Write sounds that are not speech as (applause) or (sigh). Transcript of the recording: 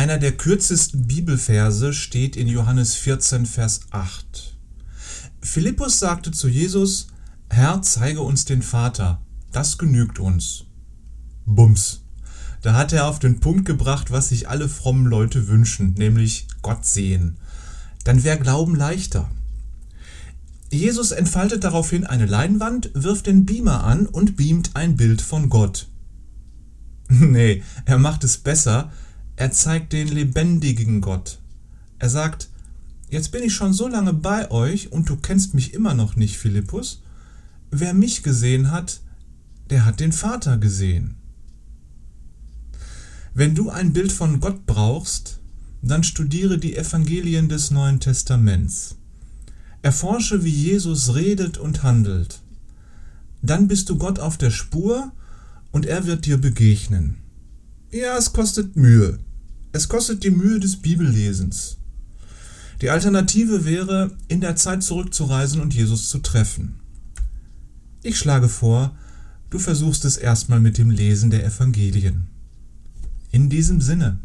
Einer der kürzesten Bibelverse steht in Johannes 14, Vers 8. Philippus sagte zu Jesus, Herr, zeige uns den Vater, das genügt uns. Bums. Da hat er auf den Punkt gebracht, was sich alle frommen Leute wünschen, nämlich Gott sehen. Dann wäre Glauben leichter. Jesus entfaltet daraufhin eine Leinwand, wirft den Beamer an und beamt ein Bild von Gott. (laughs) nee, er macht es besser, er zeigt den lebendigen Gott. Er sagt, jetzt bin ich schon so lange bei euch und du kennst mich immer noch nicht, Philippus. Wer mich gesehen hat, der hat den Vater gesehen. Wenn du ein Bild von Gott brauchst, dann studiere die Evangelien des Neuen Testaments. Erforsche, wie Jesus redet und handelt. Dann bist du Gott auf der Spur und er wird dir begegnen. Ja, es kostet Mühe. Es kostet die Mühe des Bibellesens. Die Alternative wäre, in der Zeit zurückzureisen und Jesus zu treffen. Ich schlage vor, du versuchst es erstmal mit dem Lesen der Evangelien. In diesem Sinne.